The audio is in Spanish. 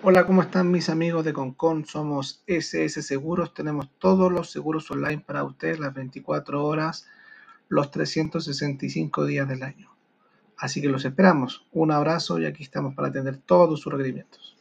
Hola, ¿cómo están mis amigos de Concon? Somos SS Seguros, tenemos todos los seguros online para ustedes las 24 horas, los 365 días del año. Así que los esperamos. Un abrazo y aquí estamos para atender todos sus requerimientos.